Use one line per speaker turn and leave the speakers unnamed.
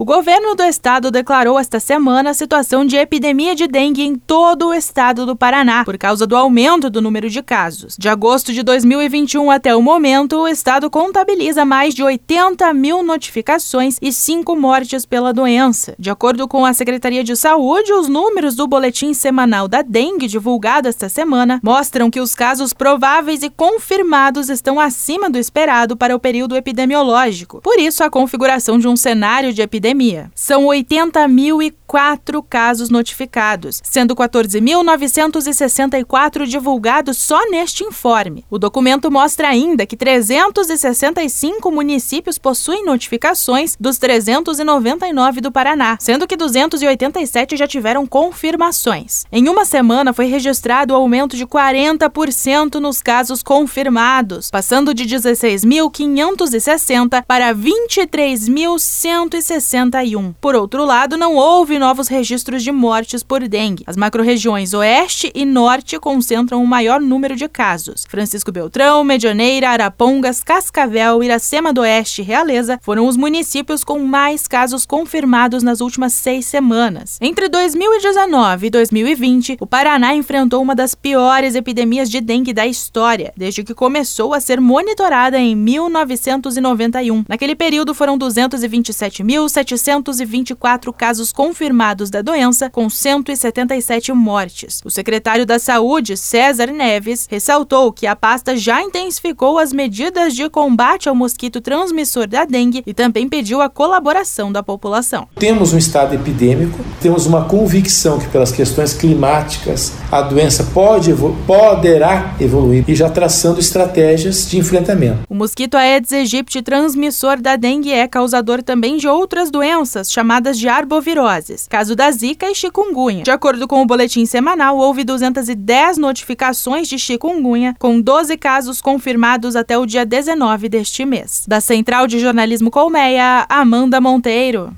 O governo do estado declarou esta semana a situação de epidemia de dengue em todo o estado do Paraná, por causa do aumento do número de casos. De agosto de 2021 até o momento, o estado contabiliza mais de 80 mil notificações e cinco mortes pela doença. De acordo com a Secretaria de Saúde, os números do boletim semanal da dengue divulgado esta semana mostram que os casos prováveis e confirmados estão acima do esperado para o período epidemiológico. Por isso, a configuração de um cenário de epidemia São 80.004 casos notificados, sendo 14.964 divulgados só neste informe. O documento mostra ainda que 365 municípios possuem notificações dos 399 do Paraná, sendo que 287 já tiveram confirmações. Em uma semana foi registrado o aumento de 40% nos casos confirmados, passando de 16.560 para 23.160 61. Por outro lado, não houve novos registros de mortes por dengue. As macro-regiões Oeste e Norte concentram o maior número de casos. Francisco Beltrão, Medianeira, Arapongas, Cascavel, Iracema do Oeste e Realeza foram os municípios com mais casos confirmados nas últimas seis semanas. Entre 2019 e 2020, o Paraná enfrentou uma das piores epidemias de dengue da história, desde que começou a ser monitorada em 1991. Naquele período foram 227.700 724 casos confirmados da doença, com 177 mortes. O secretário da Saúde, César Neves, ressaltou que a pasta já intensificou as medidas de combate ao mosquito transmissor da dengue e também pediu a colaboração da população.
Temos um estado epidêmico, temos uma convicção que pelas questões climáticas a doença pode poderá evoluir e já traçando estratégias de enfrentamento.
O mosquito Aedes aegypti transmissor da dengue é causador também de outras doenças doenças chamadas de arboviroses, caso da zika e chikungunya. De acordo com o boletim semanal, houve 210 notificações de chikungunya, com 12 casos confirmados até o dia 19 deste mês. Da Central de Jornalismo Colmeia, Amanda Monteiro.